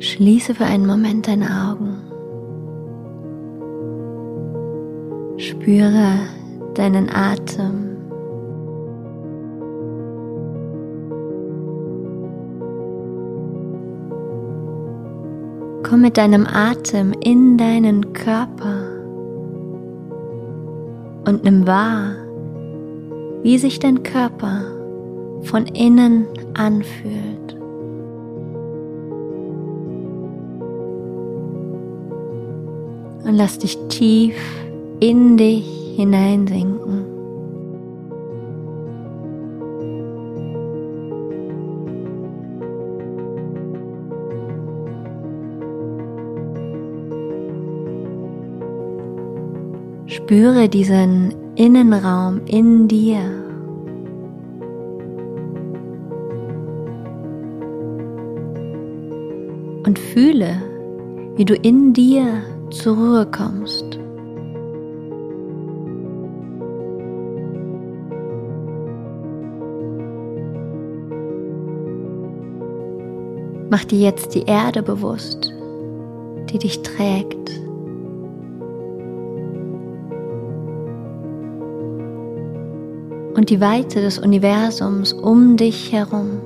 Schließe für einen Moment deine Augen. Spüre deinen Atem. Komm mit deinem Atem in deinen Körper und nimm wahr, wie sich dein Körper von innen anfühlt. Und lass dich tief in dich hineinsinken. Spüre diesen Innenraum in dir. Und fühle, wie du in dir zur Ruhe kommst. Mach dir jetzt die Erde bewusst, die dich trägt. Und die Weite des Universums um dich herum.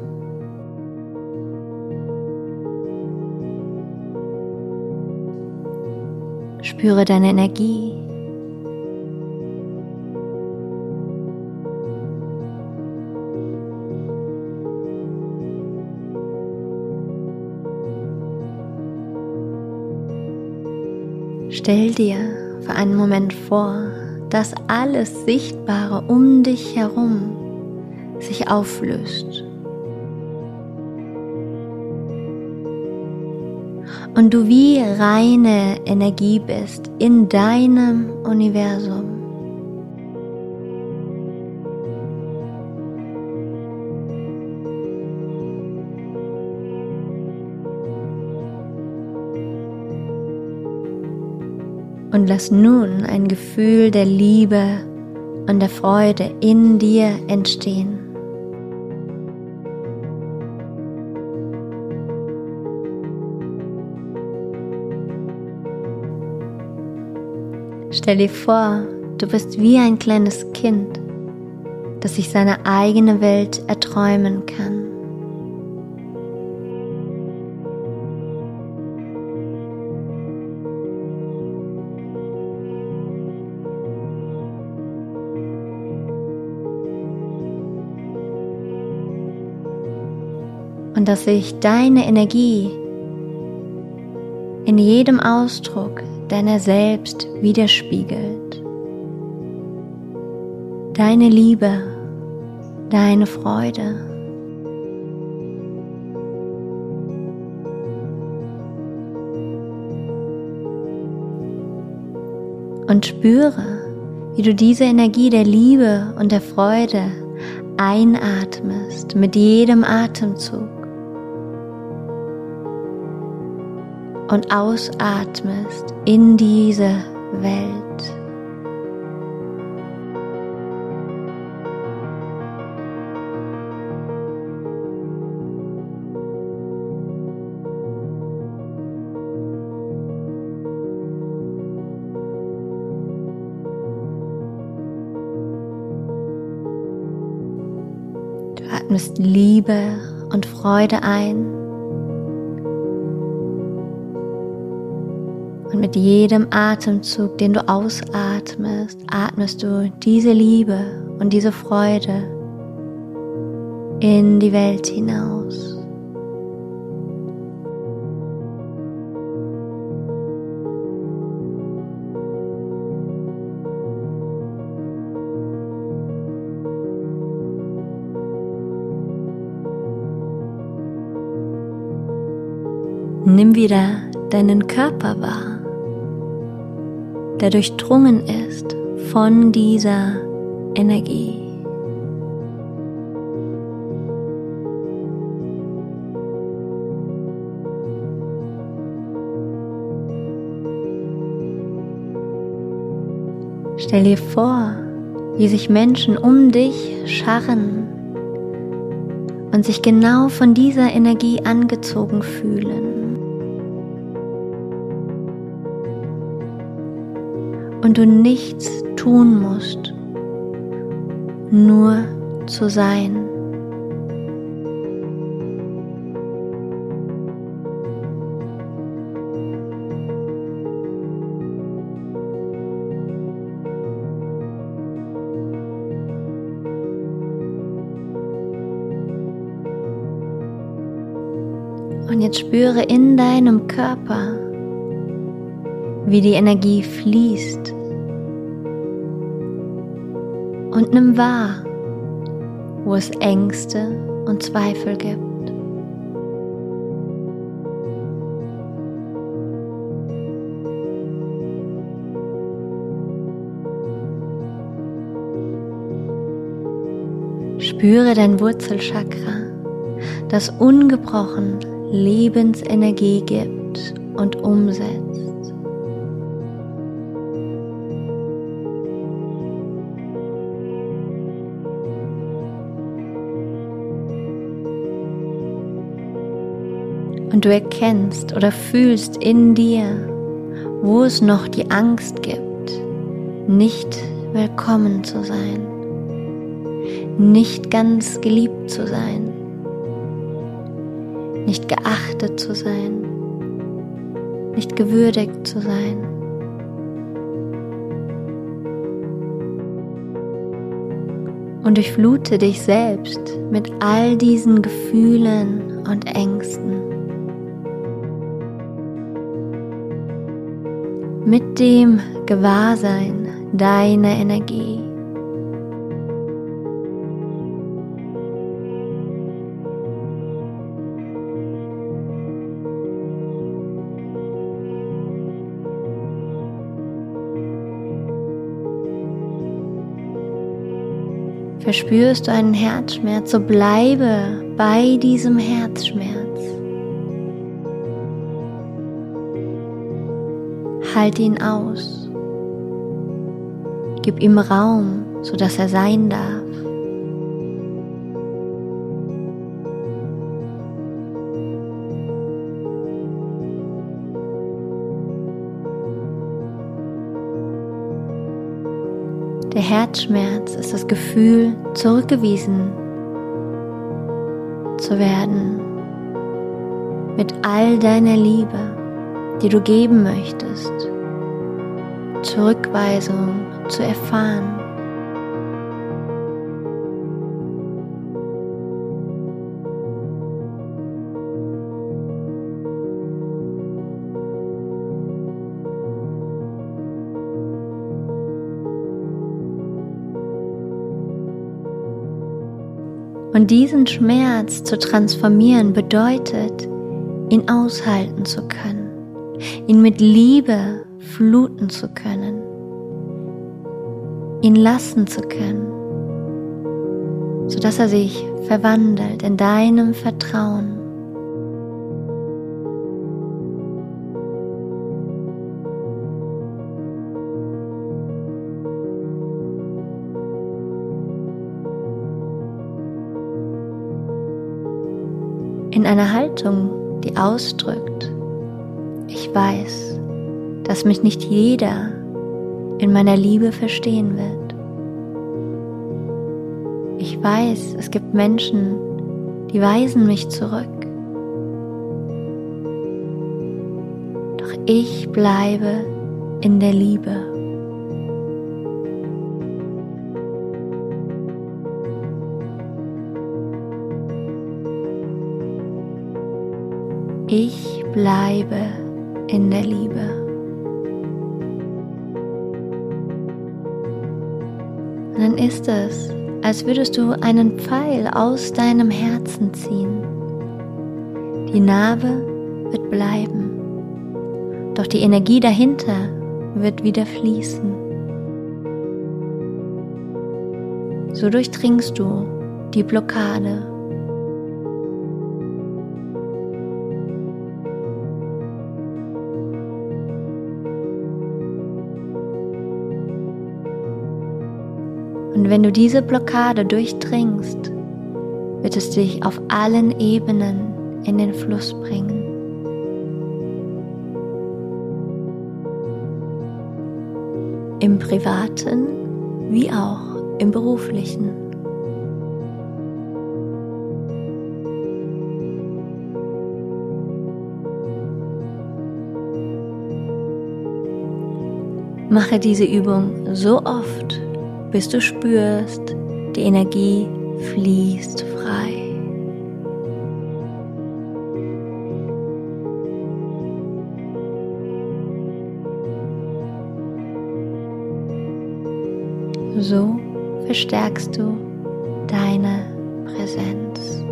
Spüre deine Energie. Stell dir für einen Moment vor, dass alles Sichtbare um dich herum sich auflöst. Und du wie reine Energie bist in deinem Universum. Und lass nun ein Gefühl der Liebe und der Freude in dir entstehen. Stell dir vor, du bist wie ein kleines Kind, das sich seine eigene Welt erträumen kann. und dass sich deine Energie in jedem Ausdruck deiner selbst widerspiegelt. Deine Liebe, deine Freude. Und spüre, wie du diese Energie der Liebe und der Freude einatmest mit jedem Atemzug. Und ausatmest in diese Welt. Du atmest Liebe und Freude ein. Und mit jedem Atemzug, den du ausatmest, atmest du diese Liebe und diese Freude in die Welt hinaus. Nimm wieder deinen Körper wahr der durchdrungen ist von dieser Energie. Stell dir vor, wie sich Menschen um dich scharren und sich genau von dieser Energie angezogen fühlen. Und du nichts tun musst, nur zu sein. Und jetzt spüre in deinem Körper, wie die Energie fließt. Und nimm wahr, wo es Ängste und Zweifel gibt. Spüre dein Wurzelchakra, das ungebrochen Lebensenergie gibt und umsetzt. Und du erkennst oder fühlst in dir, wo es noch die Angst gibt, nicht willkommen zu sein, nicht ganz geliebt zu sein nicht geachtet zu sein, nicht gewürdigt zu sein. Und durchflute dich selbst mit all diesen Gefühlen und Ängsten. Mit dem Gewahrsein deiner Energie. Verspürst du einen Herzschmerz, so bleibe bei diesem Herzschmerz. Halte ihn aus. Gib ihm Raum, sodass er sein darf. Der Herzschmerz ist das Gefühl, zurückgewiesen zu werden mit all deiner Liebe, die du geben möchtest, Zurückweisung zu erfahren. Und diesen Schmerz zu transformieren bedeutet, ihn aushalten zu können, ihn mit Liebe fluten zu können, ihn lassen zu können, sodass er sich verwandelt in deinem Vertrauen. in einer Haltung, die ausdrückt, ich weiß, dass mich nicht jeder in meiner Liebe verstehen wird. Ich weiß, es gibt Menschen, die weisen mich zurück. Doch ich bleibe in der Liebe. Ich bleibe in der Liebe. Und dann ist es, als würdest du einen Pfeil aus deinem Herzen ziehen. Die Narbe wird bleiben, doch die Energie dahinter wird wieder fließen. So durchdringst du die Blockade Und wenn du diese Blockade durchdringst, wird es dich auf allen Ebenen in den Fluss bringen. im privaten wie auch im beruflichen. Mache diese Übung so oft, bis du spürst, die Energie fließt frei. So verstärkst du deine Präsenz.